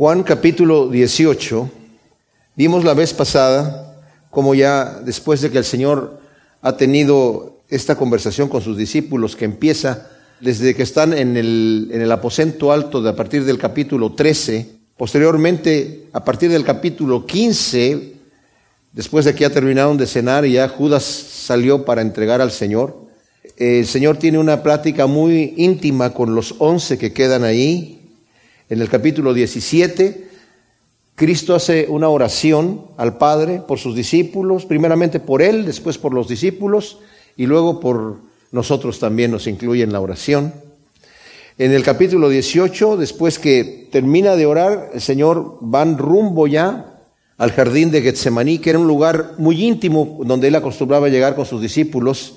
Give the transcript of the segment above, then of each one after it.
Juan capítulo 18, vimos la vez pasada como ya después de que el Señor ha tenido esta conversación con sus discípulos que empieza desde que están en el, en el aposento alto de a partir del capítulo 13, posteriormente a partir del capítulo 15, después de que ya terminaron de cenar y ya Judas salió para entregar al Señor, el Señor tiene una plática muy íntima con los once que quedan ahí. En el capítulo 17, Cristo hace una oración al Padre por sus discípulos, primeramente por Él, después por los discípulos y luego por nosotros también nos incluye en la oración. En el capítulo 18, después que termina de orar, el Señor van rumbo ya al jardín de Getsemaní, que era un lugar muy íntimo donde él acostumbraba llegar con sus discípulos.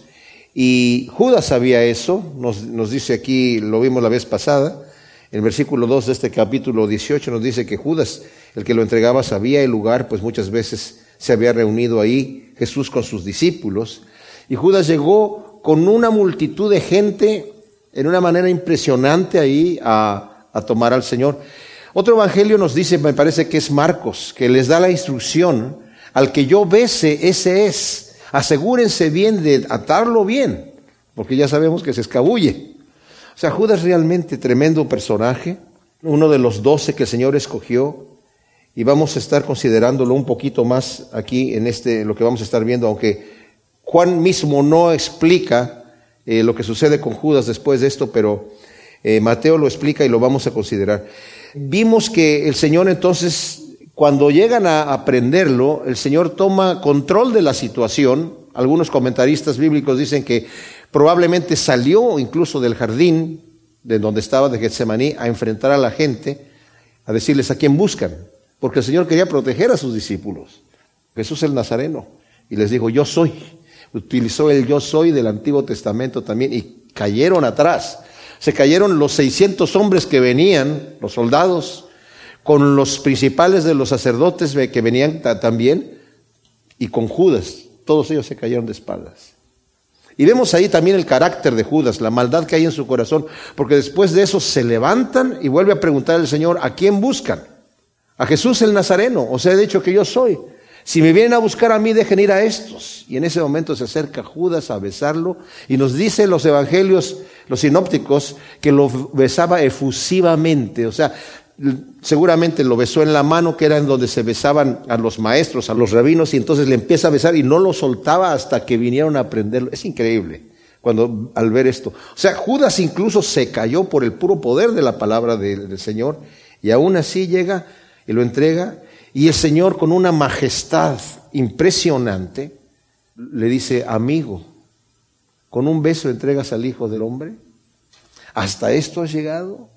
Y Judas sabía eso, nos, dice aquí, lo vimos la vez pasada, el versículo 2 de este capítulo 18 nos dice que Judas, el que lo entregaba, sabía el lugar, pues muchas veces se había reunido ahí Jesús con sus discípulos. Y Judas llegó con una multitud de gente en una manera impresionante ahí a, a tomar al Señor. Otro evangelio nos dice, me parece que es Marcos, que les da la instrucción, al que yo bese, ese es. Asegúrense bien de atarlo bien, porque ya sabemos que se escabulle. O sea, Judas realmente tremendo personaje, uno de los doce que el Señor escogió, y vamos a estar considerándolo un poquito más aquí en este, lo que vamos a estar viendo, aunque Juan mismo no explica eh, lo que sucede con Judas después de esto, pero eh, Mateo lo explica y lo vamos a considerar. Vimos que el Señor entonces, cuando llegan a aprenderlo, el Señor toma control de la situación. Algunos comentaristas bíblicos dicen que Probablemente salió incluso del jardín de donde estaba de Getsemaní a enfrentar a la gente, a decirles a quién buscan, porque el Señor quería proteger a sus discípulos. Jesús el Nazareno. Y les dijo, yo soy. Utilizó el yo soy del Antiguo Testamento también y cayeron atrás. Se cayeron los 600 hombres que venían, los soldados, con los principales de los sacerdotes que venían también y con Judas. Todos ellos se cayeron de espaldas. Y vemos ahí también el carácter de Judas, la maldad que hay en su corazón, porque después de eso se levantan y vuelve a preguntar al Señor, ¿a quién buscan? A Jesús el Nazareno, o sea, he dicho que yo soy. Si me vienen a buscar a mí, dejen ir a estos. Y en ese momento se acerca Judas a besarlo y nos dicen los evangelios, los sinópticos, que lo besaba efusivamente, o sea, seguramente lo besó en la mano, que era en donde se besaban a los maestros, a los rabinos, y entonces le empieza a besar y no lo soltaba hasta que vinieron a aprenderlo. Es increíble cuando al ver esto. O sea, Judas incluso se cayó por el puro poder de la palabra del Señor, y aún así llega y lo entrega, y el Señor con una majestad impresionante le dice, amigo, con un beso entregas al Hijo del Hombre. ¿Hasta esto has llegado?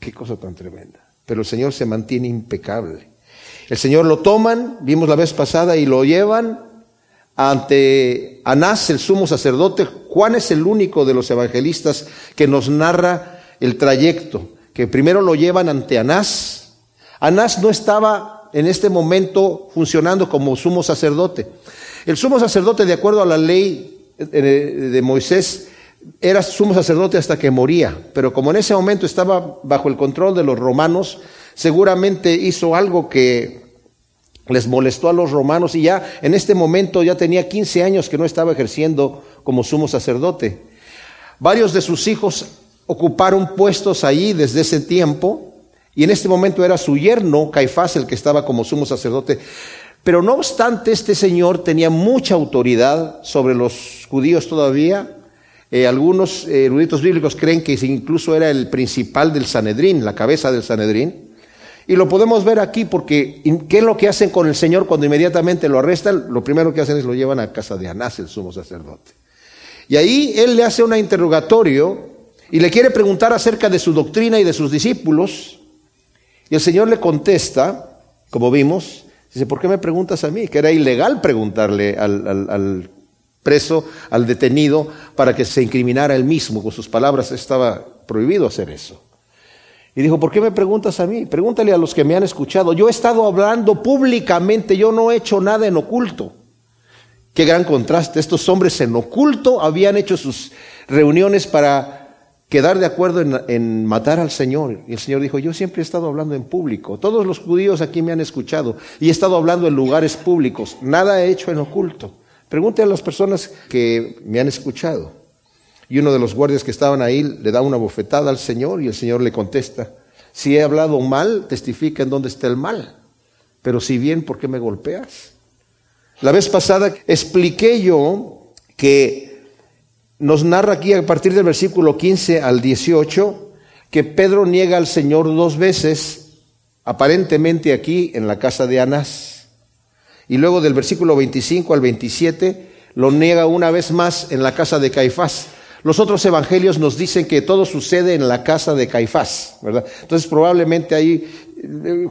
Qué cosa tan tremenda pero el Señor se mantiene impecable. El Señor lo toman, vimos la vez pasada, y lo llevan ante Anás, el sumo sacerdote. Juan es el único de los evangelistas que nos narra el trayecto, que primero lo llevan ante Anás. Anás no estaba en este momento funcionando como sumo sacerdote. El sumo sacerdote, de acuerdo a la ley de Moisés, era sumo sacerdote hasta que moría, pero como en ese momento estaba bajo el control de los romanos, seguramente hizo algo que les molestó a los romanos y ya en este momento ya tenía 15 años que no estaba ejerciendo como sumo sacerdote. Varios de sus hijos ocuparon puestos ahí desde ese tiempo y en este momento era su yerno, Caifás, el que estaba como sumo sacerdote. Pero no obstante, este señor tenía mucha autoridad sobre los judíos todavía, eh, algunos eruditos bíblicos creen que incluso era el principal del Sanedrín, la cabeza del Sanedrín. Y lo podemos ver aquí porque ¿qué es lo que hacen con el Señor cuando inmediatamente lo arrestan? Lo primero que hacen es lo llevan a casa de Anás, el sumo sacerdote. Y ahí él le hace un interrogatorio y le quiere preguntar acerca de su doctrina y de sus discípulos. Y el Señor le contesta, como vimos, dice, ¿por qué me preguntas a mí? Que era ilegal preguntarle al, al preso al detenido para que se incriminara él mismo. Con sus palabras estaba prohibido hacer eso. Y dijo, ¿por qué me preguntas a mí? Pregúntale a los que me han escuchado. Yo he estado hablando públicamente, yo no he hecho nada en oculto. Qué gran contraste. Estos hombres en oculto habían hecho sus reuniones para quedar de acuerdo en, en, matar al Señor. Y el Señor dijo, yo siempre he estado hablando en público. Todos los judíos aquí me han escuchado y he estado hablando en lugares públicos. Nada he hecho en oculto. Pregunte a las personas que me han escuchado. Y uno de los guardias que estaban ahí le da una bofetada al Señor y el Señor le contesta, si he hablado mal, testifica en dónde está el mal. Pero si bien, ¿por qué me golpeas? La vez pasada expliqué yo que nos narra aquí a partir del versículo 15 al 18 que Pedro niega al Señor dos veces, aparentemente aquí en la casa de Anás. Y luego del versículo 25 al 27 lo niega una vez más en la casa de Caifás. Los otros evangelios nos dicen que todo sucede en la casa de Caifás, ¿verdad? Entonces probablemente ahí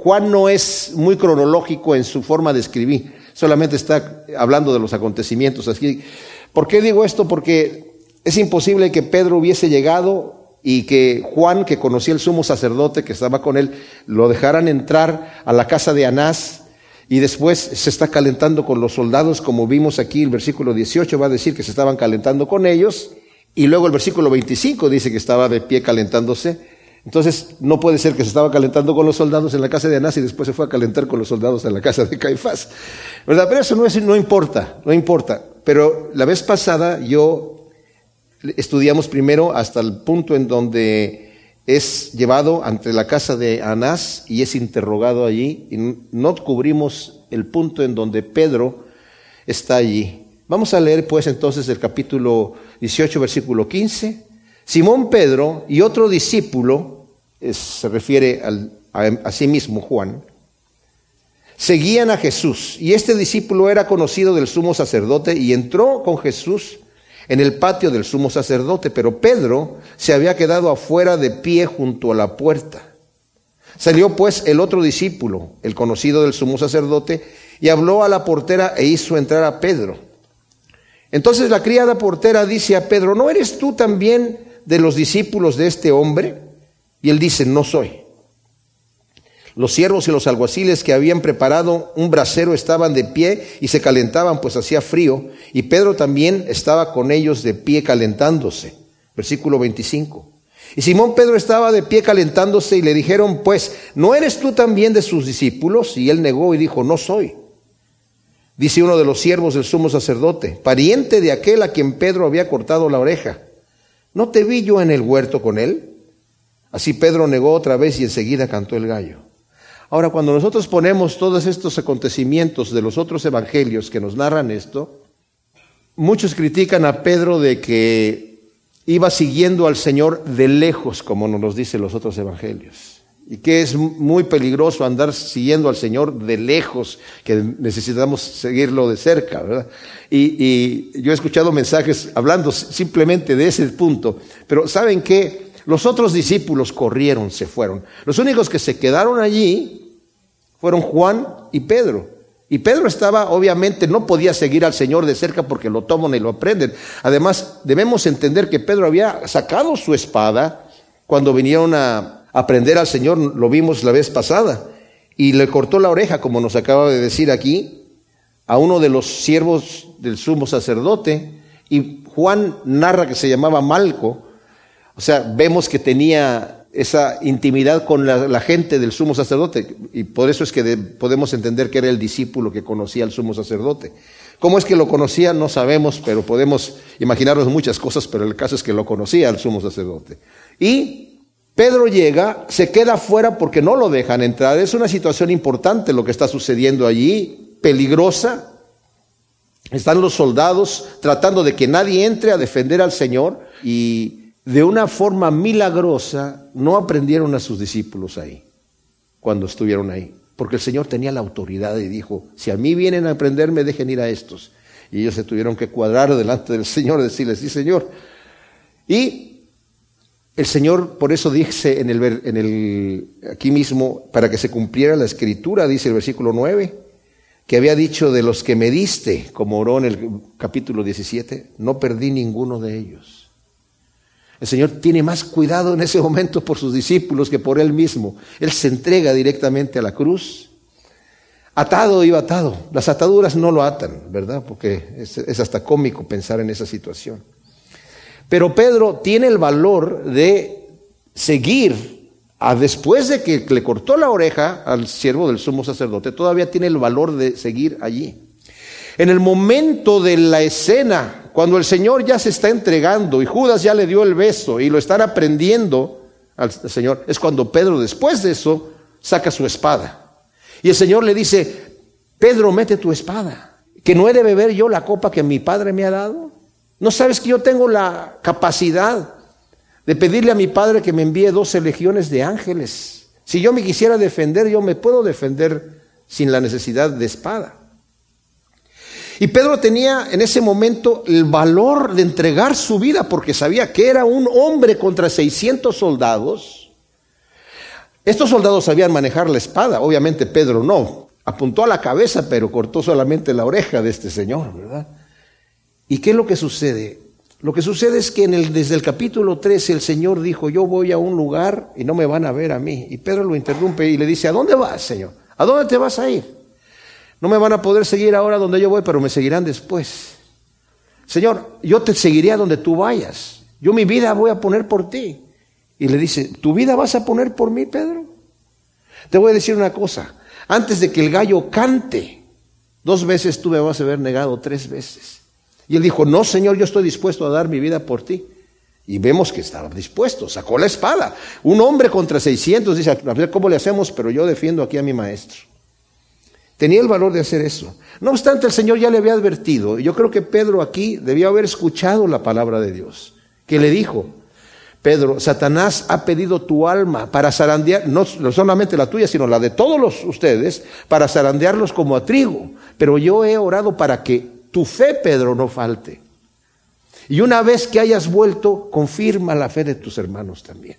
Juan no es muy cronológico en su forma de escribir, solamente está hablando de los acontecimientos. Así, ¿Por qué digo esto? Porque es imposible que Pedro hubiese llegado y que Juan, que conocía el sumo sacerdote que estaba con él, lo dejaran entrar a la casa de Anás y después se está calentando con los soldados, como vimos aquí el versículo 18 va a decir que se estaban calentando con ellos y luego el versículo 25 dice que estaba de pie calentándose. Entonces, no puede ser que se estaba calentando con los soldados en la casa de Anás y después se fue a calentar con los soldados en la casa de Caifás. Pero eso no, es, no importa, no importa. Pero la vez pasada yo estudiamos primero hasta el punto en donde es llevado ante la casa de Anás y es interrogado allí. Y no cubrimos el punto en donde Pedro está allí. Vamos a leer pues entonces el capítulo 18, versículo 15. Simón Pedro y otro discípulo, se refiere a, sí mismo Juan, seguían a Jesús. Y este discípulo era conocido del sumo sacerdote y entró con Jesús en el patio del sumo sacerdote, pero Pedro se había quedado afuera de pie junto a la puerta. Salió pues el otro discípulo, el conocido del sumo sacerdote, y habló a la portera e hizo entrar a Pedro. Entonces la criada portera dice a Pedro, ¿no eres tú también de los discípulos de este hombre? Y él dice, no soy. Los siervos y los alguaciles que habían preparado un brasero estaban de pie y se calentaban, pues hacía frío, y Pedro también estaba con ellos de pie calentándose. Versículo 25. Y Simón Pedro estaba de pie calentándose y le dijeron, pues, ¿no eres tú también de sus discípulos? Y él negó y dijo, no soy. Dice uno de los siervos del sumo sacerdote, pariente de aquel a quien Pedro había cortado la oreja. ¿No te vi yo en el huerto con él? Así Pedro negó otra vez y enseguida cantó el gallo. Ahora, cuando nosotros ponemos todos estos acontecimientos de los otros evangelios que nos narran esto, muchos critican a Pedro de que iba siguiendo al Señor de lejos, como nos dicen los otros evangelios y que es muy peligroso andar siguiendo al Señor de lejos, que necesitamos seguirlo de cerca, ¿verdad? Y, yo he escuchado mensajes hablando simplemente de ese punto, pero ¿saben qué? Los otros discípulos corrieron, se fueron. Los únicos que se quedaron allí fueron Juan y Pedro. Y Pedro estaba, obviamente, no podía seguir al Señor de cerca porque lo toman y lo aprenden. Además, debemos entender que Pedro había sacado su espada cuando vinieron a, aprender al Señor, lo vimos la vez pasada, y le cortó la oreja, como nos acaba de decir aquí, a uno de los siervos del sumo sacerdote, y Juan narra que se llamaba Malco, o sea, vemos que tenía esa intimidad con la, gente del sumo sacerdote, y por eso es que podemos entender que era el discípulo que conocía al sumo sacerdote. ¿Cómo es que lo conocía? No sabemos, pero podemos imaginarnos muchas cosas, pero el caso es que lo conocía al sumo sacerdote. Y Pedro llega, se queda fuera porque no lo dejan entrar. Es una situación importante lo que está sucediendo allí, peligrosa. Están los soldados tratando de que nadie entre a defender al Señor y de una forma milagrosa no aprendieron a sus discípulos ahí, cuando estuvieron ahí. Porque el Señor tenía la autoridad y dijo, si a mí vienen a aprenderme, dejen ir a estos. Y ellos se tuvieron que cuadrar delante del Señor, decirle, sí Señor. Y el Señor, por eso dice en el, aquí mismo, para que se cumpliera la escritura, dice el versículo 9, que había dicho de los que me diste, como oró en el capítulo 17, no perdí ninguno de ellos. El Señor tiene más cuidado en ese momento por sus discípulos que por Él mismo. Él se entrega directamente a la cruz. Atado y atado. Las ataduras no lo atan, ¿verdad? Porque es hasta cómico pensar en esa situación. Pero Pedro tiene el valor de seguir a después de que le cortó la oreja al siervo del sumo sacerdote, todavía tiene el valor de seguir allí. En el momento de la escena, cuando el Señor ya se está entregando y Judas ya le dio el beso y lo están aprendiendo al Señor, es cuando Pedro después de eso saca su espada. Y el Señor le dice, Pedro, mete tu espada, que no he de beber yo la copa que mi Padre me ha dado. ¿No sabes que yo tengo la capacidad de pedirle a mi Padre que me envíe doce legiones de ángeles? Si yo me quisiera defender, yo me puedo defender sin la necesidad de espada. Y Pedro tenía en ese momento el valor de entregar su vida porque sabía que era un hombre contra 600 soldados. Estos soldados sabían manejar la espada, obviamente Pedro no. Apuntó a la cabeza, pero cortó solamente la oreja de este señor, ¿verdad? ¿Y qué es lo que sucede? Lo que sucede es que en el, desde el capítulo 13 el Señor dijo, yo voy a un lugar y no me van a ver a mí. Y Pedro lo interrumpe y le dice, ¿a dónde vas, Señor? ¿A dónde te vas a ir? No me van a poder seguir ahora donde yo voy, pero me seguirán después. Señor, yo te seguiré donde tú vayas. Yo mi vida voy a poner por ti. Y le dice, ¿tu vida vas a poner por mí, Pedro? Te voy a decir una cosa. Antes de que el gallo cante, dos veces tú me vas a haber negado tres veces. Y él dijo, no, Señor, yo estoy dispuesto a dar mi vida por ti. Y vemos que estaba dispuesto, sacó la espada. Un hombre contra 600 dice, a cómo le hacemos, pero yo defiendo aquí a mi maestro. Tenía el valor de hacer eso. No obstante, el Señor ya le había advertido. Yo creo que Pedro aquí debió haber escuchado la palabra de Dios, que le dijo, Pedro, Satanás ha pedido tu alma para zarandear, no solamente la tuya, sino la de todos los, ustedes, para zarandearlos como a trigo. Pero yo he orado para que tu fe, Pedro, no falte. Y una vez que hayas vuelto, confirma la fe de tus hermanos también.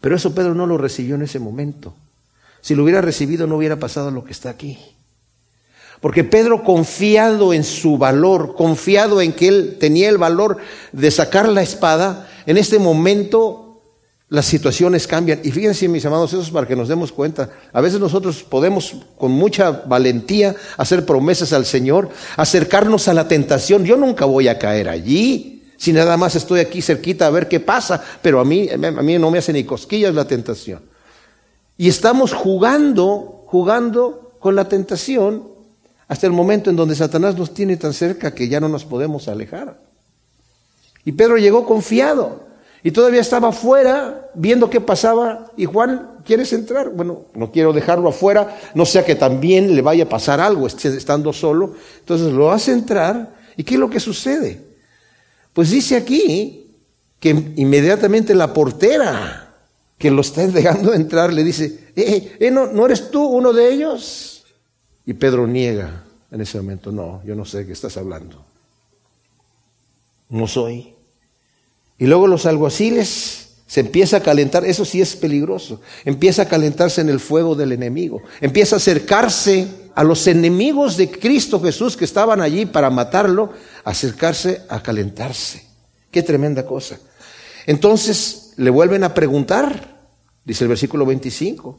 Pero eso Pedro no lo recibió en ese momento. Si lo hubiera recibido no hubiera pasado lo que está aquí. Porque Pedro confiado en su valor, confiado en que él tenía el valor de sacar la espada, en este momento las situaciones cambian. Y fíjense, mis amados, eso es para que nos demos cuenta. A veces nosotros podemos con mucha valentía hacer promesas al Señor, acercarnos a la tentación. Yo nunca voy a caer allí. Si nada más estoy aquí cerquita a ver qué pasa, pero a mí, a mí no me hace ni cosquillas la tentación. Y estamos jugando, jugando con la tentación hasta el momento en donde Satanás nos tiene tan cerca que ya no nos podemos alejar. Y Pedro llegó confiado. Y todavía estaba afuera viendo qué pasaba. Y Juan, ¿quieres entrar? Bueno, no quiero dejarlo afuera, no sea que también le vaya a pasar algo estando solo. Entonces lo hace entrar. ¿Y qué es lo que sucede? Pues dice aquí que inmediatamente la portera que lo está dejando entrar le dice, eh, eh, ¿no, ¿no eres tú uno de ellos? Y Pedro niega en ese momento, no, yo no sé de qué estás hablando. No soy. Y luego los alguaciles se empieza a calentar, eso sí es peligroso, empieza a calentarse en el fuego del enemigo, empieza a acercarse a los enemigos de Cristo Jesús que estaban allí para matarlo, acercarse a calentarse. Qué tremenda cosa. Entonces le vuelven a preguntar, dice el versículo 25,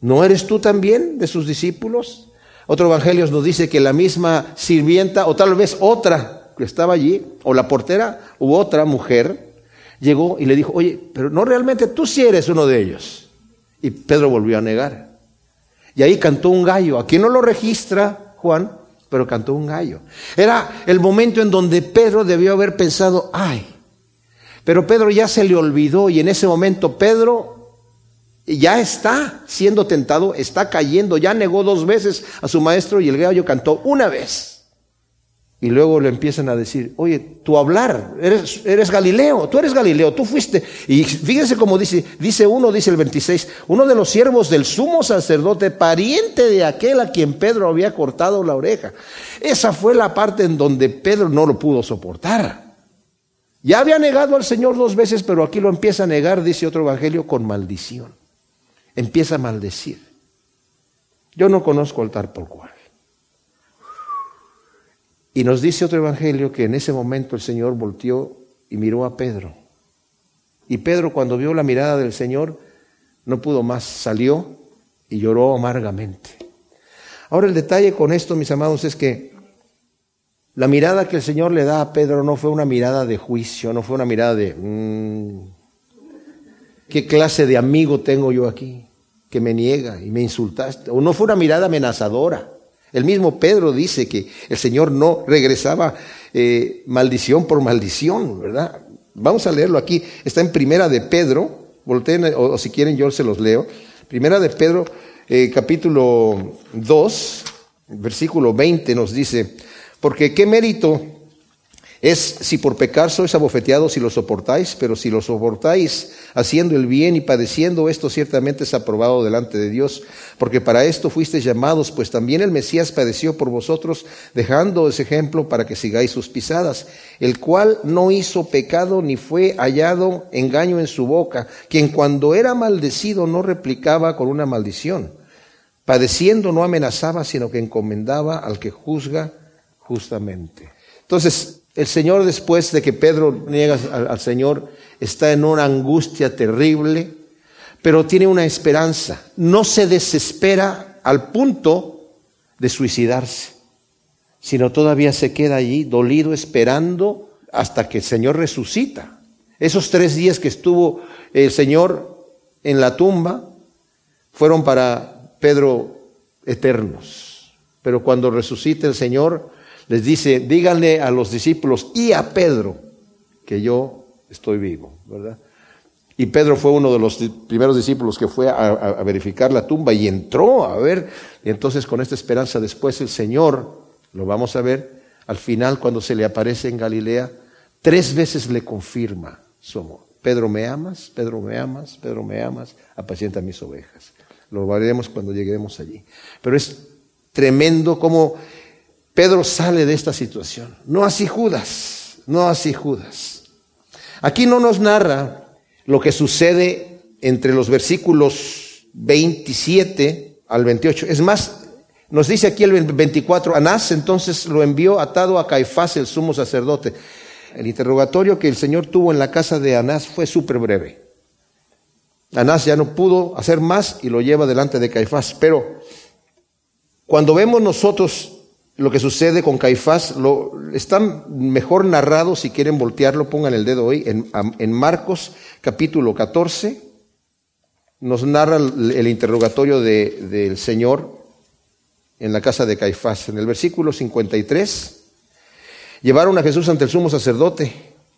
¿no eres tú también de sus discípulos? Otro evangelio nos dice que la misma sirvienta, o tal vez otra, que estaba allí, o la portera, u otra mujer, llegó y le dijo, oye, pero no realmente tú sí eres uno de ellos. Y Pedro volvió a negar. Y ahí cantó un gallo. Aquí no lo registra Juan, pero cantó un gallo. Era el momento en donde Pedro debió haber pensado, ay, pero Pedro ya se le olvidó y en ese momento Pedro ya está siendo tentado, está cayendo, ya negó dos veces a su maestro y el gallo cantó una vez. Y luego le empiezan a decir, oye, tu hablar, eres, eres Galileo, tú eres Galileo, tú fuiste. Y fíjense cómo dice, dice uno, dice el 26, uno de los siervos del sumo sacerdote, pariente de aquel a quien Pedro había cortado la oreja. Esa fue la parte en donde Pedro no lo pudo soportar. Ya había negado al Señor dos veces, pero aquí lo empieza a negar, dice otro evangelio, con maldición. Empieza a maldecir. Yo no conozco el tal por cual. Y nos dice otro evangelio que en ese momento el Señor volteó y miró a Pedro. Y Pedro cuando vio la mirada del Señor no pudo más, salió y lloró amargamente. Ahora el detalle con esto, mis amados, es que La mirada que el Señor le da a Pedro no fue una mirada de juicio, no fue una mirada de, mm, ¿qué clase de amigo tengo yo aquí que me niega y me insultaste? O no fue una mirada amenazadora. El mismo Pedro dice que el Señor no regresaba eh, maldición por maldición, ¿verdad? Vamos a leerlo aquí. Está en Primera de Pedro, volteen, o, si quieren yo se los leo. Primera de Pedro, eh, capítulo 2, versículo 20 nos dice, porque qué mérito es si por pecar sois abofeteados si lo soportáis, pero si lo soportáis haciendo el bien y padeciendo esto ciertamente es aprobado delante de Dios, porque para esto fuisteis llamados, pues también el Mesías padeció por vosotros, dejando ese ejemplo para que sigáis sus pisadas, el cual no hizo pecado ni fue hallado engaño en su boca, quien cuando era maldecido no replicaba con una maldición, padeciendo no amenazaba, sino que encomendaba al que juzga justamente. Entonces, el Señor después de que Pedro niega al, Señor está en una angustia terrible, pero tiene una esperanza. No se desespera al punto de suicidarse, sino todavía se queda allí dolido esperando hasta que el Señor resucita. Esos tres días que estuvo el Señor en la tumba fueron para Pedro eternos. Pero cuando resucita el Señor, les dice, díganle a los discípulos y a Pedro que yo estoy vivo, ¿verdad? Y Pedro fue uno de los primeros discípulos que fue a, verificar la tumba y entró a ver. Y entonces con esta esperanza después el Señor, lo vamos a ver, al final cuando se le aparece en Galilea, tres veces le confirma su amor. Pedro, ¿me amas? Pedro, ¿me amas? Pedro, ¿me amas? Apacienta mis ovejas. Lo veremos cuando lleguemos allí. Pero es tremendo como Pedro sale de esta situación. No así Judas, no así Judas. Aquí no nos narra lo que sucede entre los versículos 27 al 28. Es más, nos dice aquí el 24, Anás entonces lo envió atado a Caifás, el sumo sacerdote. El interrogatorio que el Señor tuvo en la casa de Anás fue súper breve. Anás ya no pudo hacer más y lo lleva delante de Caifás. Pero cuando vemos nosotros lo que sucede con Caifás, lo, está mejor narrado, si quieren voltearlo, pongan el dedo hoy, en, Marcos capítulo 14, nos narra el, interrogatorio del Señor en la casa de Caifás. En el versículo 53, llevaron a Jesús ante el sumo sacerdote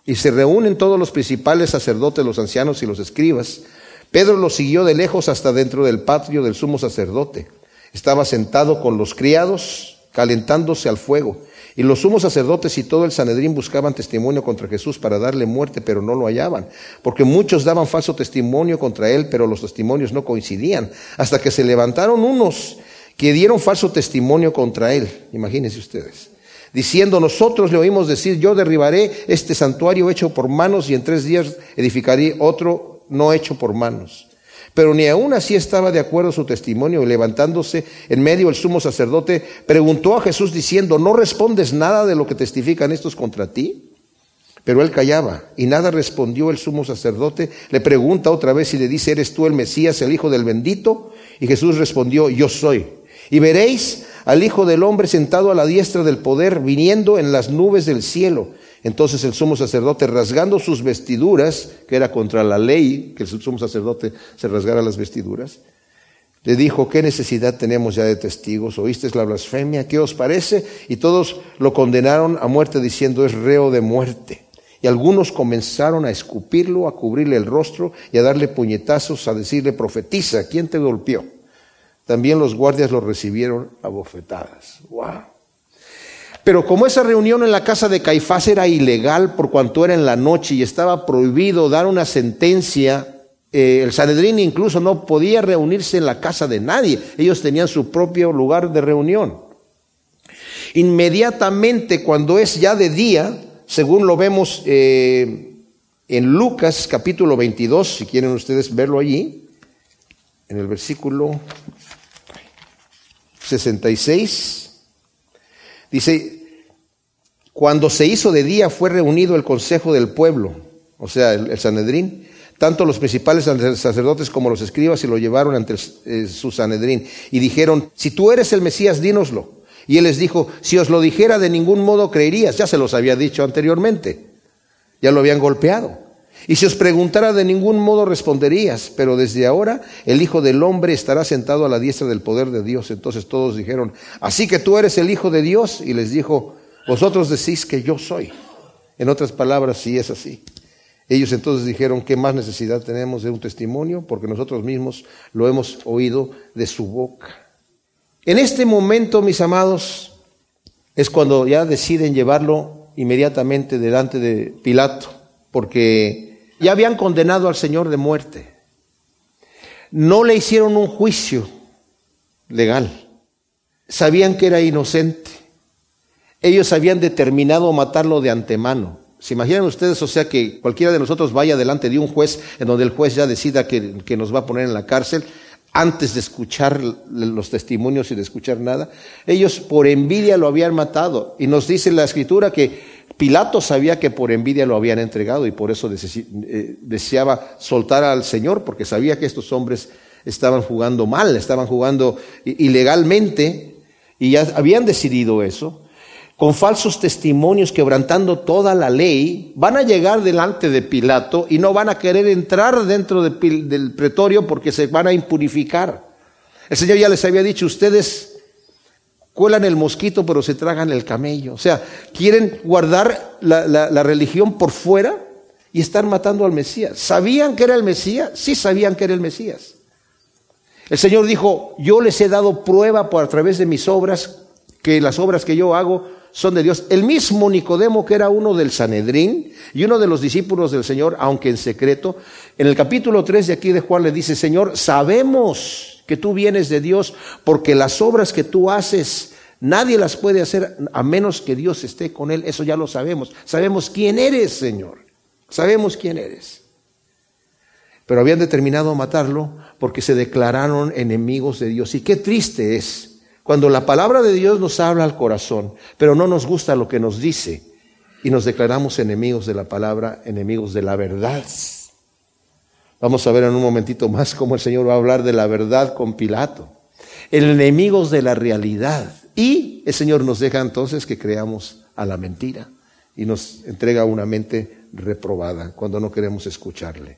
y se reúnen todos los principales sacerdotes, los ancianos y los escribas. Pedro los siguió de lejos hasta dentro del patio del sumo sacerdote. Estaba sentado con los criados calentándose al fuego. Y los sumos sacerdotes y todo el Sanedrín buscaban testimonio contra Jesús para darle muerte, pero no lo hallaban, porque muchos daban falso testimonio contra él, pero los testimonios no coincidían, hasta que se levantaron unos que dieron falso testimonio contra él, imagínense ustedes, diciendo, nosotros le oímos decir, yo derribaré este santuario hecho por manos y en tres días edificaré otro no hecho por manos. Pero ni aún así estaba de acuerdo su testimonio y levantándose en medio el sumo sacerdote, preguntó a Jesús diciendo, ¿no respondes nada de lo que testifican estos contra ti? Pero él callaba y nada respondió el sumo sacerdote. Le pregunta otra vez y le dice, ¿eres tú el Mesías, el Hijo del bendito? Y Jesús respondió, yo soy. Y veréis al Hijo del Hombre sentado a la diestra del poder, viniendo en las nubes del cielo. Entonces el sumo sacerdote, rasgando sus vestiduras, que era contra la ley, que el sumo sacerdote se rasgara las vestiduras, le dijo, ¿qué necesidad tenemos ya de testigos? ¿Oísteis la blasfemia? ¿Qué os parece? Y todos lo condenaron a muerte diciendo, es reo de muerte. Y algunos comenzaron a escupirlo, a cubrirle el rostro y a darle puñetazos, a decirle, profetiza, ¿quién te golpeó? También los guardias lo recibieron a bofetadas. ¡Wow! Pero como esa reunión en la casa de Caifás era ilegal por cuanto era en la noche y estaba prohibido dar una sentencia, eh, el Sanedrín incluso no podía reunirse en la casa de nadie. Ellos tenían su propio lugar de reunión. Inmediatamente cuando es ya de día, según lo vemos eh, en Lucas capítulo 22, si quieren ustedes verlo allí, en el versículo 66. Dice, cuando se hizo de día fue reunido el consejo del pueblo, o sea, el, Sanedrín, tanto los principales sacerdotes como los escribas y lo llevaron ante eh, su Sanedrín y dijeron, si tú eres el Mesías, dínoslo. Y él les dijo, si os lo dijera de ningún modo creerías, ya se los había dicho anteriormente, ya lo habían golpeado. Y si os preguntara de ningún modo responderías, pero desde ahora el Hijo del Hombre estará sentado a la diestra del poder de Dios. Entonces todos dijeron, así que tú eres el Hijo de Dios. Y les dijo, vosotros decís que yo soy. En otras palabras, sí es así. Ellos entonces dijeron, ¿qué más necesidad tenemos de un testimonio? Porque nosotros mismos lo hemos oído de su boca. En este momento, mis amados, es cuando ya deciden llevarlo inmediatamente delante de Pilato, porque ya habían condenado al Señor de muerte. No le hicieron un juicio legal. Sabían que era inocente. Ellos habían determinado matarlo de antemano. ¿Se imaginan ustedes, o sea, que cualquiera de nosotros vaya delante de un juez en donde el juez ya decida que, que nos va a poner en la cárcel antes de escuchar los testimonios y de escuchar nada? Ellos por envidia lo habían matado. Y nos dice la escritura que Pilato sabía que por envidia lo habían entregado y por eso eh, deseaba soltar al Señor, porque sabía que estos hombres estaban jugando mal, estaban jugando ilegalmente y ya habían decidido eso. Con falsos testimonios, quebrantando toda la ley, van a llegar delante de Pilato y no van a querer entrar dentro del pretorio porque se van a impurificar. El Señor ya les había dicho, ustedes cuelan el mosquito pero se tragan el camello. O sea, quieren guardar la, religión por fuera y están matando al Mesías. ¿Sabían que era el Mesías? Sí sabían que era el Mesías. El Señor dijo, yo les he dado prueba por a través de mis obras, que las obras que yo hago son de Dios. El mismo Nicodemo, que era uno del Sanedrín y uno de los discípulos del Señor, aunque en secreto, en el capítulo 3 de aquí de Juan le dice, Señor, sabemos que tú vienes de Dios porque las obras que tú haces Nadie las puede hacer a menos que Dios esté con él. Eso ya lo sabemos. Sabemos quién eres, Señor. Sabemos quién eres. Pero habían determinado matarlo porque se declararon enemigos de Dios. Y qué triste es cuando la palabra de Dios nos habla al corazón, pero no nos gusta lo que nos dice y nos declaramos enemigos de la palabra, enemigos de la verdad. Vamos a ver en un momentito más cómo el Señor va a hablar de la verdad con Pilato. Enemigos de la realidad. Y el Señor nos deja entonces que creamos a la mentira y nos entrega una mente reprobada cuando no queremos escucharle.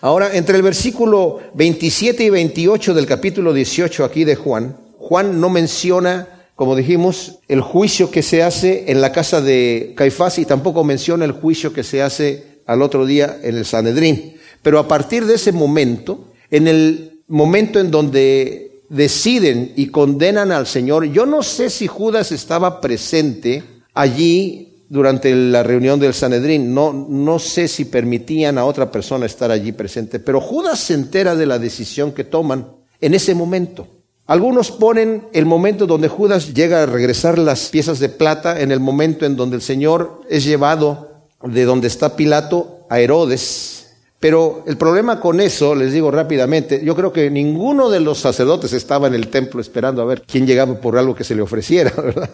Ahora, entre el versículo 27 y 28 del capítulo 18 aquí de Juan, Juan no menciona, como dijimos, el juicio que se hace en la casa de Caifás y tampoco menciona el juicio que se hace al otro día en el Sanedrín. Pero a partir de ese momento, en el momento en donde deciden y condenan al Señor. Yo no sé si Judas estaba presente allí durante la reunión del Sanedrín. No, no sé si permitían a otra persona estar allí presente, pero Judas se entera de la decisión que toman en ese momento. Algunos ponen el momento donde Judas llega a regresar las piezas de plata, en el momento en donde el Señor es llevado de donde está Pilato a Herodes, pero el problema con eso, les digo rápidamente, yo creo que ninguno de los sacerdotes estaba en el templo esperando a ver quién llegaba por algo que se le ofreciera, ¿verdad?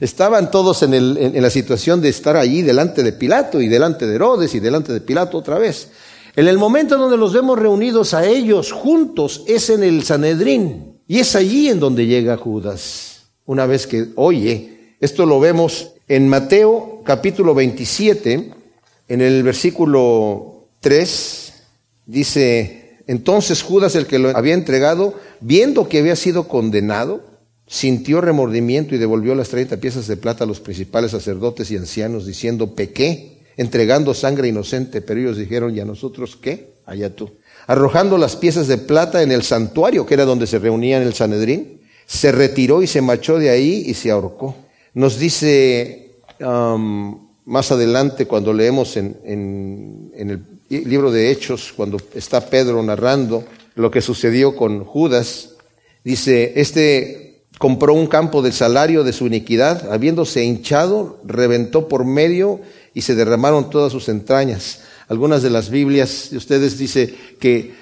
Estaban todos en, la situación de estar allí delante de Pilato y delante de Herodes y delante de Pilato otra vez. En el momento donde los vemos reunidos a ellos juntos es en el Sanedrín y es allí en donde llega Judas. Una vez que oye, esto lo vemos en Mateo capítulo 27, en el versículo 3 dice, entonces Judas, el que lo había entregado, viendo que había sido condenado, sintió remordimiento y devolvió las 30 piezas de plata a los principales sacerdotes y ancianos, diciendo, pequé, entregando sangre inocente, pero ellos dijeron, ¿y a nosotros qué? Allá tú. Arrojando las piezas de plata en el santuario, que era donde se reunían el Sanedrín, se retiró y se marchó de ahí y se ahorcó. Nos dice um, más adelante, cuando leemos en, el libro de Hechos, cuando está Pedro narrando lo que sucedió con Judas, dice, este compró un campo del salario de su iniquidad, habiéndose hinchado, reventó por medio y se derramaron todas sus entrañas. Algunas de las Biblias de ustedes dice que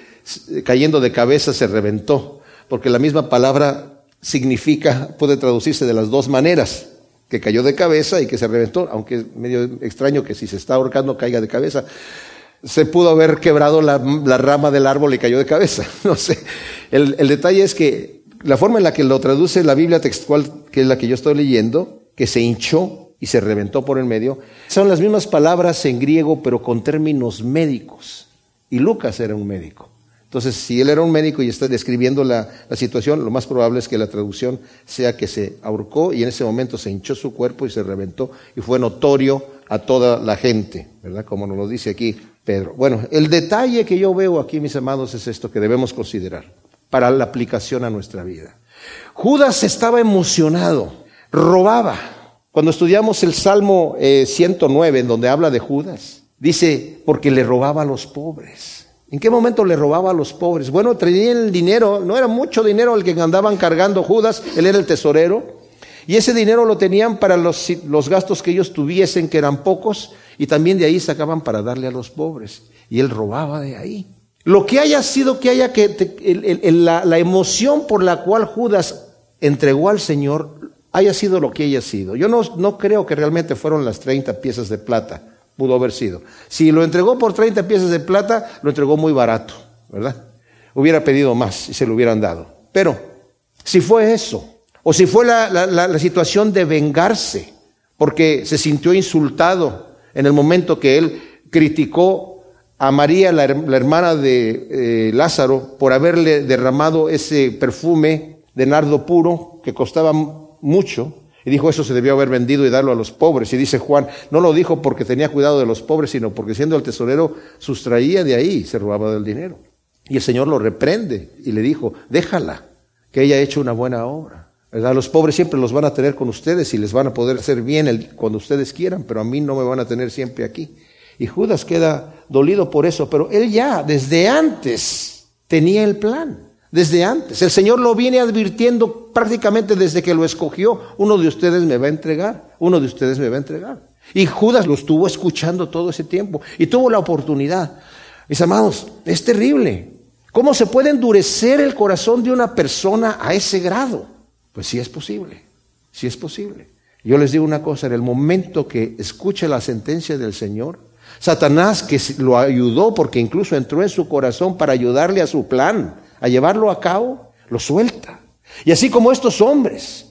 cayendo de cabeza se reventó, porque la misma palabra significa, puede traducirse de las dos maneras, que cayó de cabeza y que se reventó, aunque es medio extraño que si se está ahorcando caiga de cabeza se pudo haber quebrado la, rama del árbol y cayó de cabeza. No sé. El, detalle es que la forma en la que lo traduce la Biblia textual, que es la que yo estoy leyendo, que se hinchó y se reventó por el medio, son las mismas palabras en griego, pero con términos médicos. Y Lucas era un médico. Entonces, si él era un médico y está describiendo la, situación, lo más probable es que la traducción sea que se ahorcó y en ese momento se hinchó su cuerpo y se reventó y fue notorio a toda la gente, ¿verdad? Como nos lo dice aquí Pedro. Bueno, el detalle que yo veo aquí, mis amados, es esto que debemos considerar para la aplicación a nuestra vida. Judas estaba emocionado, robaba. Cuando estudiamos el Salmo 109, eh, en donde habla de Judas, dice, porque le robaba a los pobres. ¿En qué momento le robaba a los pobres? Bueno, traía el dinero, no era mucho dinero el que andaban cargando Judas, él era el tesorero, y ese dinero lo tenían para los, los gastos que ellos tuviesen, que eran pocos, y también de ahí sacaban para darle a los pobres, y él robaba de ahí. Lo que haya sido que haya que, la, la emoción por la cual Judas entregó al Señor haya sido lo que haya sido. Yo no, no creo que realmente fueron las 30 piezas de plata pudo haber sido. Si lo entregó por 30 piezas de plata, lo entregó muy barato, ¿verdad? Hubiera pedido más y se lo hubieran dado. Pero, si fue eso, o si fue la, situación de vengarse, porque se sintió insultado en el momento que él criticó a María, la, hermana de eh, Lázaro, por haberle derramado ese perfume de nardo puro que costaba mucho, y dijo, eso se debió haber vendido y darlo a los pobres. Y dice Juan, no lo dijo porque tenía cuidado de los pobres, sino porque siendo el tesorero sustraía de ahí, se robaba del dinero. Y el Señor lo reprende y le dijo, déjala, que ella ha hecho una buena obra. Los pobres siempre los van a tener con ustedes y les van a poder hacer bien cuando ustedes quieran, pero a mí no me van a tener siempre aquí. Y Judas queda dolido por eso, pero él ya desde antes tenía el plan desde antes. El Señor lo viene advirtiendo prácticamente desde que lo escogió. Uno de ustedes me va a entregar, uno de ustedes me va a entregar. Y Judas lo estuvo escuchando todo ese tiempo y tuvo la oportunidad. Mis amados, es terrible. ¿Cómo se puede endurecer el corazón de una persona a ese grado? Pues sí es posible, sí es posible. Yo les digo una cosa, en el momento que escuche la sentencia del Señor, Satanás que lo ayudó porque incluso entró en su corazón para ayudarle a su plan, a llevarlo a cabo, lo suelta. Y así como estos hombres,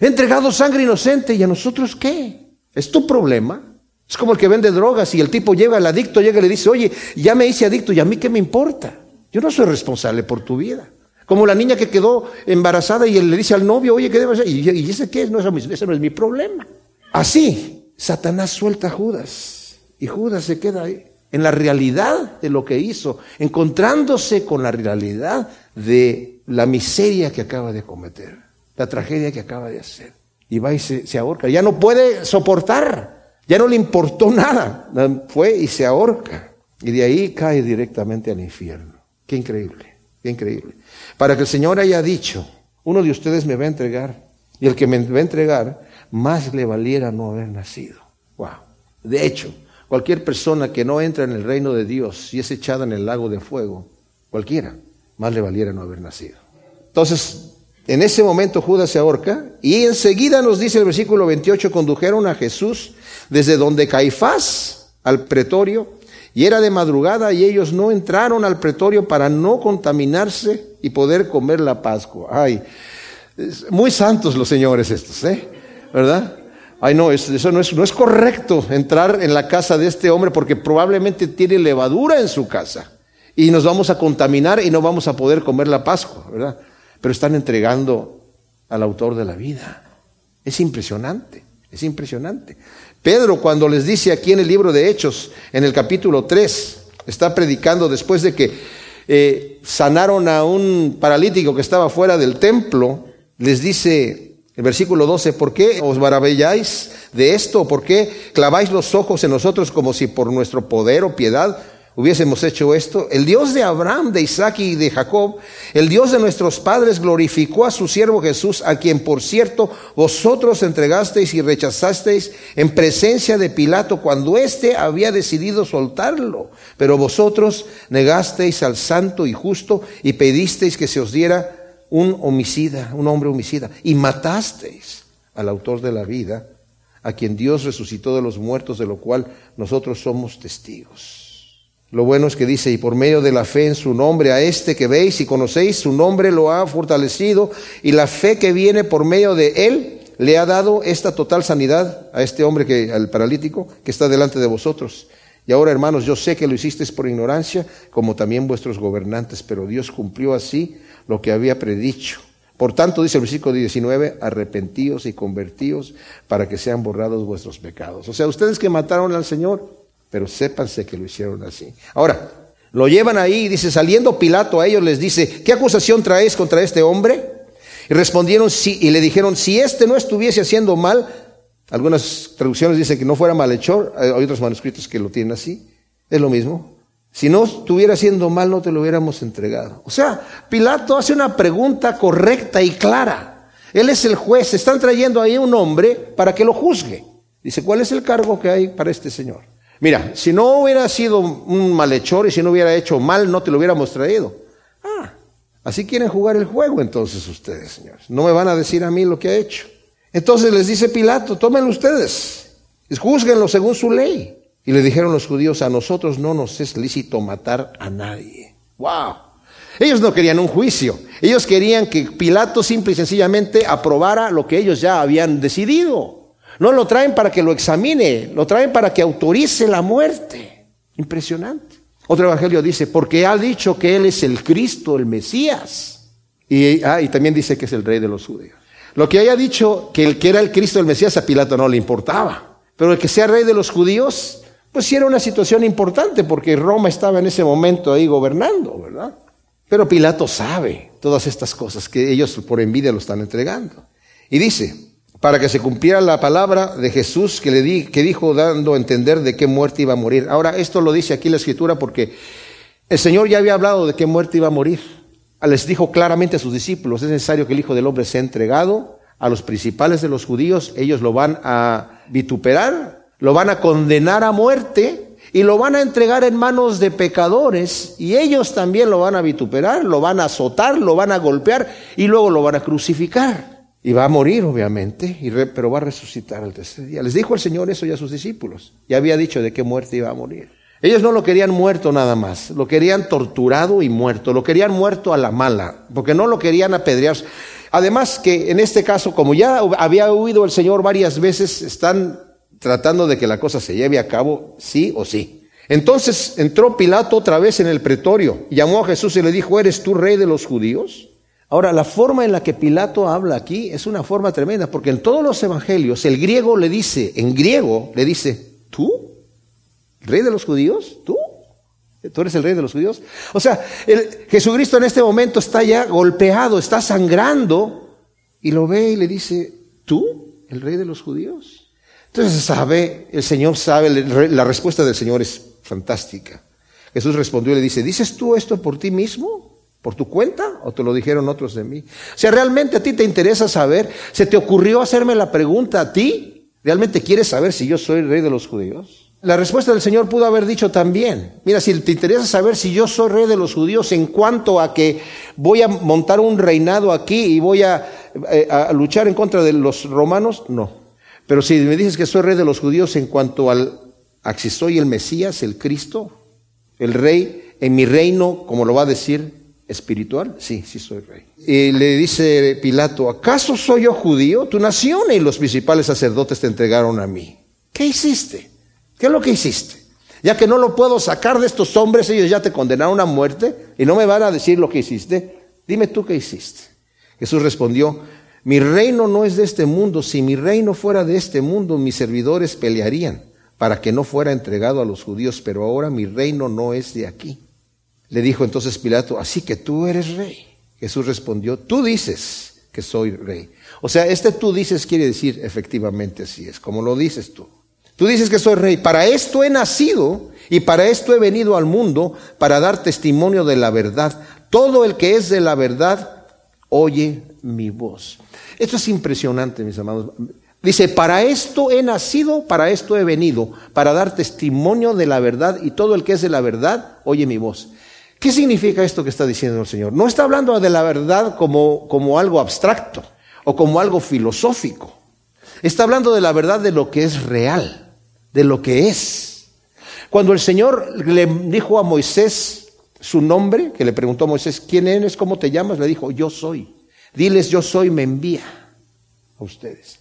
entregado sangre inocente y a nosotros qué? ¿Es tu problema? Es como el que vende drogas y el tipo llega, el adicto llega y le dice, oye, ya me hice adicto y a mí qué me importa. Yo no soy responsable por tu vida. Como la niña que quedó embarazada y él le dice al novio, oye, ¿qué debe hacer? Y, ese qué es, no, ese no es mi problema. Así, Satanás suelta a Judas y Judas se queda ahí en la realidad de lo que hizo, encontrándose con la realidad de la miseria que acaba de cometer, la tragedia que acaba de hacer. Y va y se, ahorca. Ya no puede soportar, ya no le importó nada. Fue y se ahorca. Y de ahí cae directamente al infierno. Qué increíble, qué increíble. Para que el Señor haya dicho, uno de ustedes me va a entregar, y el que me va a entregar, más le valiera no haber nacido. Wow. De hecho, Cualquier persona que no entra en el reino de Dios y es echada en el lago de fuego, cualquiera, más le valiera no haber nacido. Entonces, en ese momento Judas se ahorca y enseguida nos dice el versículo 28, condujeron a Jesús desde donde Caifás al pretorio y era de madrugada y ellos no entraron al pretorio para no contaminarse y poder comer la Pascua. Ay, muy santos los señores estos, ¿eh? ¿Verdad? ay no, eso no es, correcto entrar en la casa de este hombre porque probablemente tiene levadura en su casa y nos vamos a contaminar y no vamos a poder comer la Pascua, ¿verdad? Pero están entregando al autor de la vida. Es impresionante, es impresionante. Pedro cuando les dice aquí en el libro de Hechos, en el capítulo 3, está predicando después de que eh, sanaron a un paralítico que estaba fuera del templo, les dice, el versículo 12, ¿por qué os maravilláis de esto? ¿Por qué claváis los ojos en nosotros como si por nuestro poder o piedad hubiésemos hecho esto? El Dios de Abraham, de Isaac y de Jacob, el Dios de nuestros padres glorificó a su siervo Jesús, a quien por cierto vosotros entregasteis y rechazasteis en presencia de Pilato cuando éste había decidido soltarlo. Pero vosotros negasteis al santo y justo y pedisteis que se os diera un homicida, un hombre homicida, y matasteis al autor de la vida, a quien Dios resucitó de los muertos, de lo cual nosotros somos testigos. Lo bueno es que dice, y por medio de la fe en su nombre, a este que veis y conocéis, su nombre lo ha fortalecido, y la fe que viene por medio de él le ha dado esta total sanidad a este hombre, que, al paralítico, que está delante de vosotros. Y ahora, hermanos, yo sé que lo hicisteis por ignorancia, como también vuestros gobernantes, pero Dios cumplió así lo que había predicho. Por tanto, dice el versículo 19, arrepentíos y convertíos para que sean borrados vuestros pecados. O sea, ustedes que mataron al Señor, pero sépanse que lo hicieron así. Ahora, lo llevan ahí y dice, saliendo Pilato a ellos les dice, ¿qué acusación traéis contra este hombre? Y respondieron sí, y le dijeron, si este no estuviese haciendo mal, algunas traducciones dicen que no fuera malhechor, hay otros manuscritos que lo tienen así, es lo mismo. Si no estuviera haciendo mal, no te lo hubiéramos entregado. O sea, Pilato hace una pregunta correcta y clara. Él es el juez, están trayendo ahí un hombre para que lo juzgue. Dice, ¿cuál es el cargo que hay para este señor? Mira, si no hubiera sido un malhechor y si no hubiera hecho mal, no te lo hubiéramos traído. Ah, así quieren jugar el juego entonces ustedes, señores. No me van a decir a mí lo que ha hecho. Entonces les dice Pilato, tómenlo ustedes, juzguenlo según su ley. Y le dijeron los judíos, a nosotros no nos es lícito matar a nadie. ¡Wow! Ellos no querían un juicio, ellos querían que Pilato simple y sencillamente aprobara lo que ellos ya habían decidido. No lo traen para que lo examine, lo traen para que autorice la muerte. Impresionante. Otro evangelio dice, porque ha dicho que Él es el Cristo, el Mesías. Y, ah, y también dice que es el rey de los judíos. Lo que haya dicho que el que era el Cristo, el Mesías, a Pilato no le importaba. Pero el que sea rey de los judíos, pues sí era una situación importante, porque Roma estaba en ese momento ahí gobernando, ¿verdad? Pero Pilato sabe todas estas cosas que ellos por envidia lo están entregando. Y dice, para que se cumpliera la palabra de Jesús que, le di, que dijo dando a entender de qué muerte iba a morir. Ahora, esto lo dice aquí la escritura porque el Señor ya había hablado de qué muerte iba a morir. Les dijo claramente a sus discípulos, es necesario que el Hijo del Hombre sea entregado a los principales de los judíos, ellos lo van a vituperar, lo van a condenar a muerte y lo van a entregar en manos de pecadores y ellos también lo van a vituperar, lo van a azotar, lo van a golpear y luego lo van a crucificar. Y va a morir, obviamente, y pero va a resucitar al tercer día. Les dijo el Señor eso ya a sus discípulos. Ya había dicho de qué muerte iba a morir. Ellos no lo querían muerto nada más, lo querían torturado y muerto, lo querían muerto a la mala, porque no lo querían apedrear. Además que en este caso, como ya había huido el Señor varias veces, están tratando de que la cosa se lleve a cabo sí o sí. Entonces entró Pilato otra vez en el pretorio, llamó a Jesús y le dijo, ¿eres tú rey de los judíos? Ahora, la forma en la que Pilato habla aquí es una forma tremenda, porque en todos los evangelios el griego le dice, en griego le dice, ¿tú? ¿Rey de los judíos? ¿Tú? ¿Tú eres el rey de los judíos? O sea, el, Jesucristo en este momento está ya golpeado, está sangrando, y lo ve y le dice, ¿tú? ¿El rey de los judíos? Entonces sabe, el Señor sabe, la respuesta del Señor es fantástica. Jesús respondió y le dice, ¿dices tú esto por ti mismo? ¿Por tu cuenta o te lo dijeron otros de mí? O sea, ¿realmente a ti te interesa saber? ¿Se te ocurrió hacerme la pregunta a ti? ¿Realmente quieres saber si yo soy rey de los judíos? La respuesta del Señor pudo haber dicho también, mira, si te interesa saber si yo soy rey de los judíos en cuanto a que voy a montar un reinado aquí y voy a, eh, luchar en contra de los romanos, no. Pero si me dices que soy rey de los judíos en cuanto al, a si soy el Mesías, el Cristo, el rey, en mi reino, como lo va a decir, espiritual? Sí, sí soy rey. Y le dice Pilato, ¿acaso soy yo judío? Tu nación y los principales sacerdotes te entregaron a mí. ¿Qué hiciste? ¿Qué es lo que hiciste? Ya que no lo puedo sacar de estos hombres, ellos ya te condenaron a muerte y no me van a decir lo que hiciste. Dime tú qué hiciste. Jesús respondió, mi reino no es de este mundo. Si mi reino fuera de este mundo, mis servidores pelearían para que no fuera entregado a los judíos, pero ahora mi reino no es de aquí. Le dijo entonces Pilato, así que tú eres rey. Jesús respondió, tú dices que soy rey. O sea, este tú dices quiere decir efectivamente así es, como lo dices tú. Tú dices que soy rey. Para esto he nacido y para esto he venido al mundo, para dar testimonio de la verdad. Todo el que es de la verdad oye mi voz. Esto es impresionante, mis amados. Dice, para esto he nacido, para esto he venido, para dar testimonio de la verdad y todo el que es de la verdad oye mi voz. ¿Qué significa esto que está diciendo el Señor? No está hablando de la verdad como, como algo abstracto o como algo filosófico. Está hablando de la verdad de lo que es real, de lo que es. Cuando el Señor le dijo a Moisés su nombre, que le preguntó a Moisés, ¿quién eres? ¿Cómo te llamas? Le dijo, yo soy. Diles, yo soy, me envía a ustedes.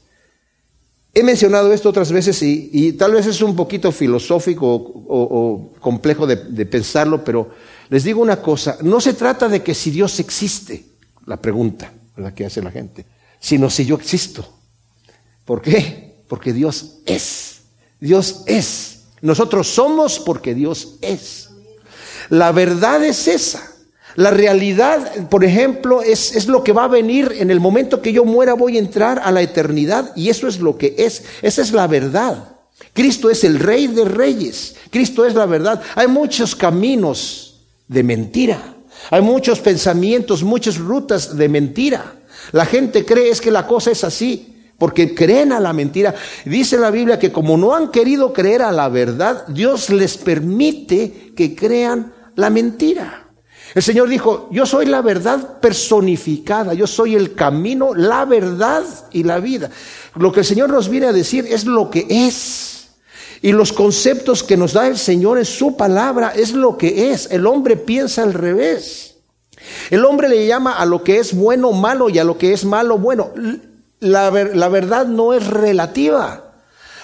He mencionado esto otras veces y, tal vez es un poquito filosófico o, complejo de, de, pensarlo, pero les digo una cosa, no se trata de que si Dios existe, la pregunta la que hace la gente, sino si yo existo. ¿Por qué? Porque Dios es. Dios es. Nosotros somos porque Dios es. La verdad es esa. La realidad, por ejemplo, es, es, lo que va a venir en el momento que yo muera, voy a entrar a la eternidad y eso es lo que es. Esa es la verdad. Cristo es el rey de reyes. Cristo es la verdad. Hay muchos caminos de mentira. Hay muchos pensamientos, muchas rutas de mentira. La gente cree es que la cosa es así, porque creen a la mentira. Dice la Biblia que como no han querido creer a la verdad, Dios les permite que crean la mentira. El Señor dijo, yo soy la verdad personificada, yo soy el camino, la verdad y la vida. Lo que el Señor nos viene a decir es lo que es. Y los conceptos que nos da el Señor en su palabra es lo que es. El hombre piensa al revés. El hombre le llama a lo que es bueno malo y a lo que es malo bueno. La, la verdad no es relativa.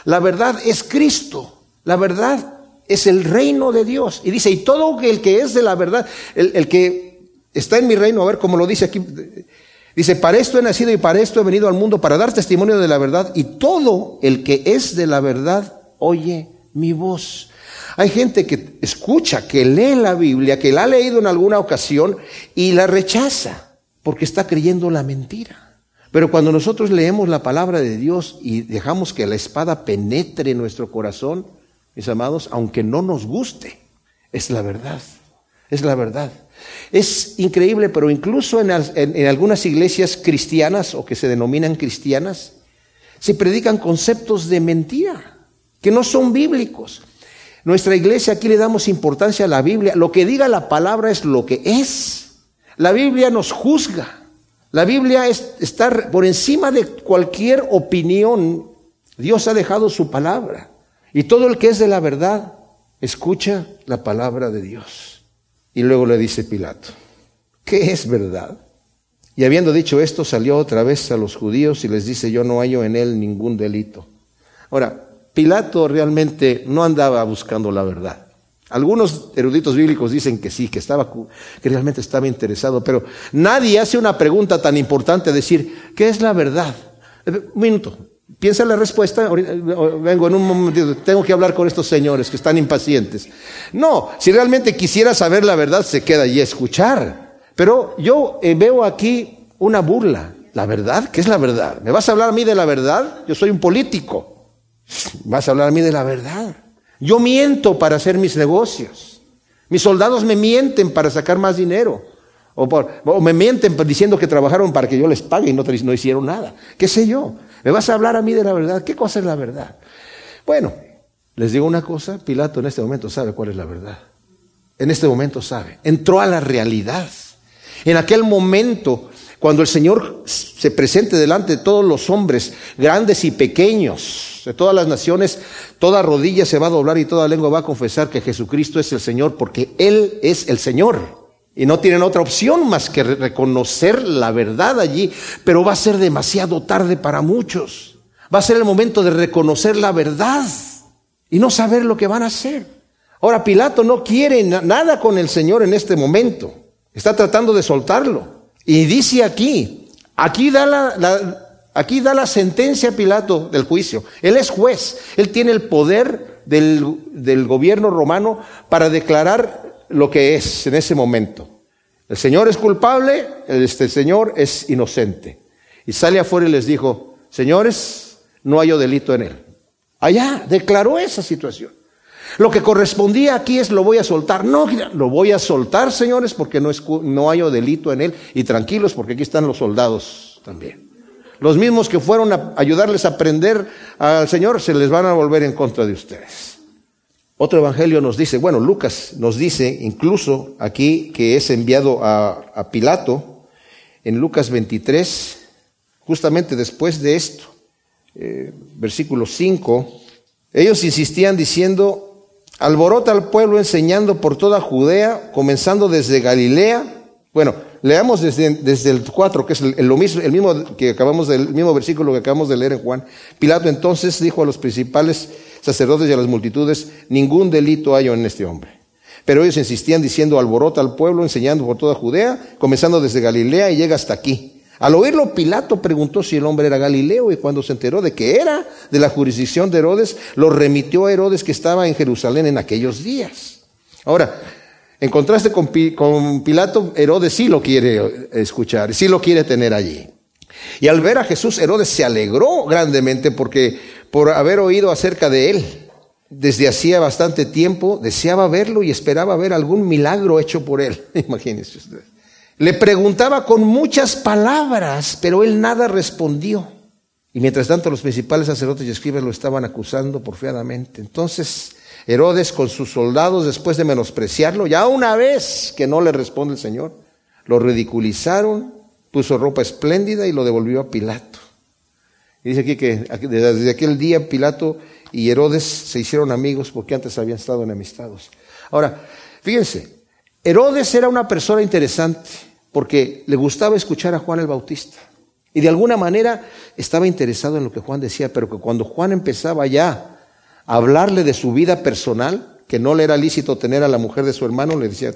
La verdad es Cristo. La verdad es el reino de Dios. Y dice, y todo el que es de la verdad, el, que está en mi reino, a ver cómo lo dice aquí, dice, para esto he nacido y para esto he venido al mundo, para dar testimonio de la verdad, y todo el que es de la verdad oye mi voz. Hay gente que escucha, que lee la Biblia, que la ha leído en alguna ocasión y la rechaza, porque está creyendo la mentira. Pero cuando nosotros leemos la palabra de Dios y dejamos que la espada penetre en nuestro corazón, mis amados, aunque no nos guste, es la verdad, es la verdad. Es increíble, pero incluso en, algunas iglesias cristianas o que se denominan cristianas, se predican conceptos de mentira, que no son bíblicos. Nuestra iglesia aquí le damos importancia a la Biblia. Lo que diga la palabra es lo que es. La Biblia nos juzga. La Biblia es, está por encima de cualquier opinión. Dios ha dejado su palabra. Y todo el que es de la verdad escucha la palabra de Dios. Y luego le dice Pilato, ¿qué es verdad? Y habiendo dicho esto, salió otra vez a los judíos y les dice, yo no hallo en él ningún delito. Ahora, Pilato realmente no andaba buscando la verdad. Algunos eruditos bíblicos dicen que sí, que estaba, que realmente estaba interesado, pero nadie hace una pregunta tan importante, decir, ¿qué es la verdad? Un minuto, Piensa la respuesta, vengo en un momento, tengo que hablar con estos señores que están impacientes. No, si realmente quisiera saber la verdad, se queda a escuchar. Pero yo eh, veo aquí una burla. ¿La verdad? ¿Qué es la verdad? ¿Me vas a hablar a mí de la verdad? Yo soy un político. ¿Vas a hablar a mí de la verdad? Yo miento para hacer mis negocios. Mis soldados me mienten para sacar más dinero. O, me mienten diciendo que trabajaron para que yo les pague y no, no hicieron nada. ¿Qué sé yo? ¿Me vas a hablar a mí de la verdad? ¿Qué cosa es la verdad? Bueno, les digo una cosa, Pilato en este momento sabe cuál es la verdad. En este momento sabe. Entró a la realidad. En aquel momento, cuando el Señor se presente delante de todos los hombres, grandes y pequeños, de todas las naciones, toda rodilla se va a doblar y toda lengua va a confesar que Jesucristo es el Señor, porque Él es el Señor. Y no tienen otra opción más que reconocer la verdad allí, pero va a ser demasiado tarde para muchos. Va a ser el momento de reconocer la verdad y no saber lo que van a hacer. Ahora Pilato no quiere nada con el Señor en este momento. Está tratando de soltarlo. Y dice aquí, aquí da la, aquí da la sentencia Pilato del juicio. Él es juez. Él tiene el poder del, del gobierno romano para declarar lo que es en ese momento. El Señor es culpable, este Señor es inocente. Y sale afuera y les dijo, señores, no hay delito en él. Allá declaró esa situación. Lo que correspondía aquí es lo voy a soltar. No, lo voy a soltar, señores, porque no, es, no hay delito en él. Y tranquilos, porque aquí están los soldados también. Los mismos que fueron a ayudarles a aprender al Señor se les van a volver en contra de ustedes. Otro evangelio nos dice, bueno, Lucas nos dice incluso aquí que es enviado a, Pilato en Lucas 23, justamente después de esto, eh, versículo 5, ellos insistían diciendo, alborota al pueblo enseñando por toda Judea, comenzando desde Galilea. Bueno, leamos desde, desde el 4, que es el, lo mismo, el mismo que acabamos del mismo versículo que acabamos de leer en Juan. Pilato entonces dijo a los principales sacerdotes y a las multitudes, ningún delito hay en este hombre. Pero ellos insistían diciendo, alborota al pueblo, enseñando por toda Judea, comenzando desde Galilea y llega hasta aquí. Al oírlo, Pilato preguntó si el hombre era Galileo y cuando se enteró de que era de la jurisdicción de Herodes, lo remitió a Herodes que estaba en Jerusalén en aquellos días. Ahora, en contraste con, Pilato, Herodes sí lo quiere escuchar, sí lo quiere tener allí. Y al ver a Jesús, Herodes se alegró grandemente porque por haber oído acerca de él. Desde hacía bastante tiempo deseaba verlo y esperaba ver algún milagro hecho por él. Imagínense ustedes. Le preguntaba con muchas palabras, pero él nada respondió. Y mientras tanto los principales sacerdotes y escribas lo estaban acusando porfiadamente. Entonces Herodes con sus soldados, después de menospreciarlo, ya una vez que no le responde el Señor, lo ridiculizaron, puso ropa espléndida y lo devolvió a Pilato. Y dice aquí que desde aquel día Pilato y Herodes se hicieron amigos porque antes habían estado enemistados. Ahora, fíjense, Herodes era una persona interesante porque le gustaba escuchar a Juan el Bautista. Y de alguna manera estaba interesado en lo que Juan decía, pero que cuando Juan empezaba ya a hablarle de su vida personal, que no le era lícito tener a la mujer de su hermano, le decía,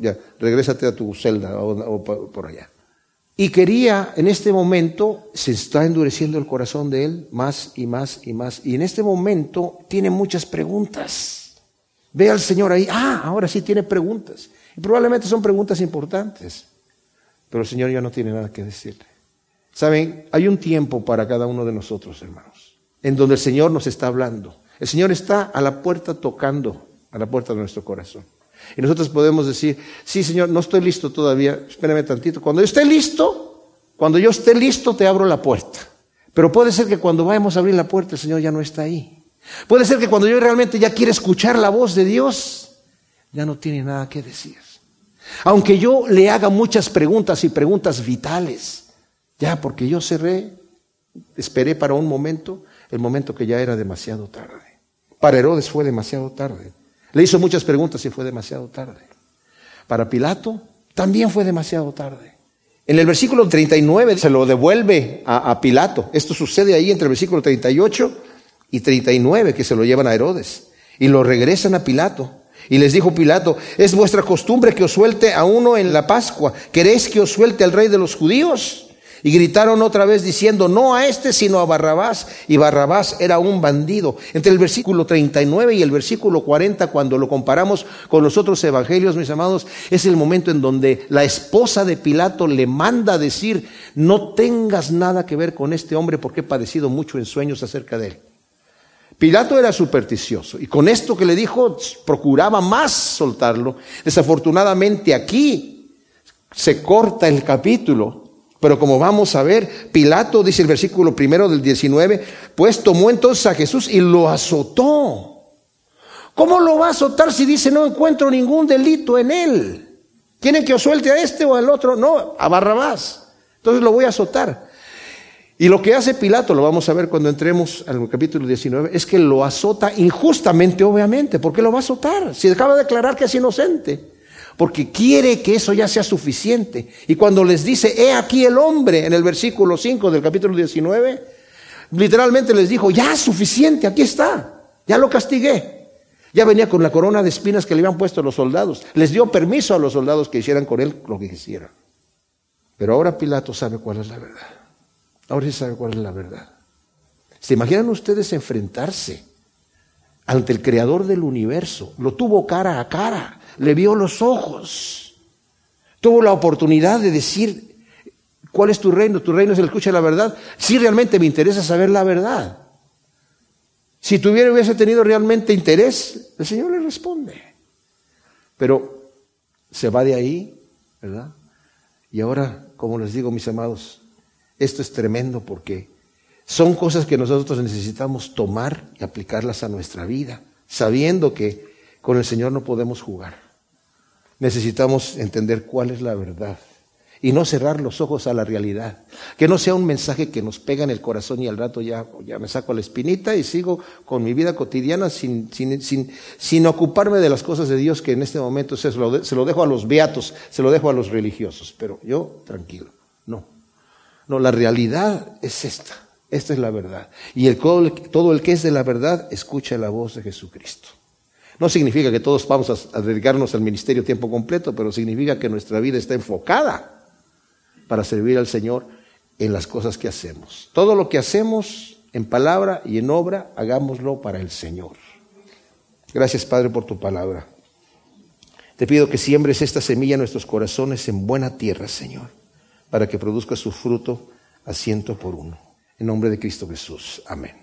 ya, a tu celda o, por allá. Y quería, en este momento, se está endureciendo el corazón de él más y más y más. Y en este momento tiene muchas preguntas. Ve al Señor ahí, ah, ahora sí tiene preguntas. Y probablemente son preguntas importantes. Pero el Señor ya no tiene nada que decirle. Saben, hay un tiempo para cada uno de nosotros, hermanos, en donde el Señor nos está hablando. El Señor está a la puerta tocando, a la puerta de nuestro corazón. Y nosotros podemos decir, sí, Señor, no estoy listo todavía, espérame tantito. Cuando yo esté listo, cuando yo esté listo, te abro la puerta. Pero puede ser que cuando vayamos a abrir la puerta, el Señor ya no está ahí. Puede ser que cuando yo realmente ya quiera escuchar la voz de Dios, ya no tiene nada que decir. Aunque yo le haga muchas preguntas y preguntas vitales, ya porque yo cerré, esperé para un momento, el momento que ya era demasiado tarde. Para Herodes fue demasiado tarde. Le hizo muchas preguntas y fue demasiado tarde. Para Pilato también fue demasiado tarde. En el versículo 39 se lo devuelve a, a, Pilato. Esto sucede ahí entre el versículo 38 y 39 que se lo llevan a Herodes. Y lo regresan a Pilato. Y les dijo Pilato, es vuestra costumbre que os suelte a uno en la Pascua. ¿Queréis que os suelte al rey de los judíos? Y gritaron otra vez diciendo, no a este, sino a Barrabás. Y Barrabás era un bandido. Entre el versículo 39 y el versículo 40, cuando lo comparamos con los otros evangelios, mis amados, es el momento en donde la esposa de Pilato le manda decir, no tengas nada que ver con este hombre porque he padecido mucho en sueños acerca de él. Pilato era supersticioso y con esto que le dijo procuraba más soltarlo. Desafortunadamente aquí se corta el capítulo, pero como vamos a ver, Pilato dice el versículo primero del 19, pues tomó entonces a Jesús y lo azotó. ¿Cómo lo va a azotar si dice no encuentro ningún delito en él? ¿Quieren que os suelte a este o al otro? No, a Barrabás. Entonces lo voy a azotar. Y lo que hace Pilato, lo vamos a ver cuando entremos al capítulo 19, es que lo azota injustamente, obviamente. ¿Por qué lo va a azotar? Si acaba de declarar que es inocente. Porque quiere que eso ya sea suficiente. Y cuando les dice, he aquí el hombre, en el versículo 5 del capítulo 19, literalmente les dijo, ya es suficiente, aquí está, ya lo castigué. Ya venía con la corona de espinas que le habían puesto los soldados. Les dio permiso a los soldados que hicieran con él lo que quisieran. Pero ahora Pilato sabe cuál es la verdad. Ahora sí sabe cuál es la verdad. ¿Se imaginan ustedes enfrentarse ante el creador del universo? Lo tuvo cara a cara, le vio los ojos, tuvo la oportunidad de decir, ¿cuál es tu reino? Tu reino es el escucha la verdad. Si realmente me interesa saber la verdad. Si tuviera hubiese tenido realmente interés, el Señor le responde. Pero se va de ahí, ¿verdad? Y ahora, como les digo, mis amados, esto es tremendo porque son cosas que nosotros necesitamos tomar y aplicarlas a nuestra vida, sabiendo que con el Señor no podemos jugar. Necesitamos entender cuál es la verdad. y no cerrar los ojos a la realidad. Que no sea un mensaje que nos pega en el corazón y al rato ya, ya me saco la espinita y sigo con mi vida cotidiana sin, sin, sin, sin ocuparme de las cosas de Dios que en este momento se lo, se lo dejo a los beatos, se lo dejo a los religiosos. Pero yo, tranquilo, no. La realidad es esta. Esta es la verdad. Y todo el que es de la verdad escucha la voz de Jesucristo. No significa que todos vamos a, dedicarnos al ministerio tiempo completo, pero significa que nuestra vida está enfocada para servir al Señor en las cosas que hacemos. Todo lo que hacemos en palabra y en obra, hagámoslo para el Señor. Gracias, Padre, por tu palabra. Te pido que siembres esta semilla en nuestros corazones en buena tierra, Señor, para que produzca su fruto a ciento por uno. En nombre de Cristo Jesús. Amén.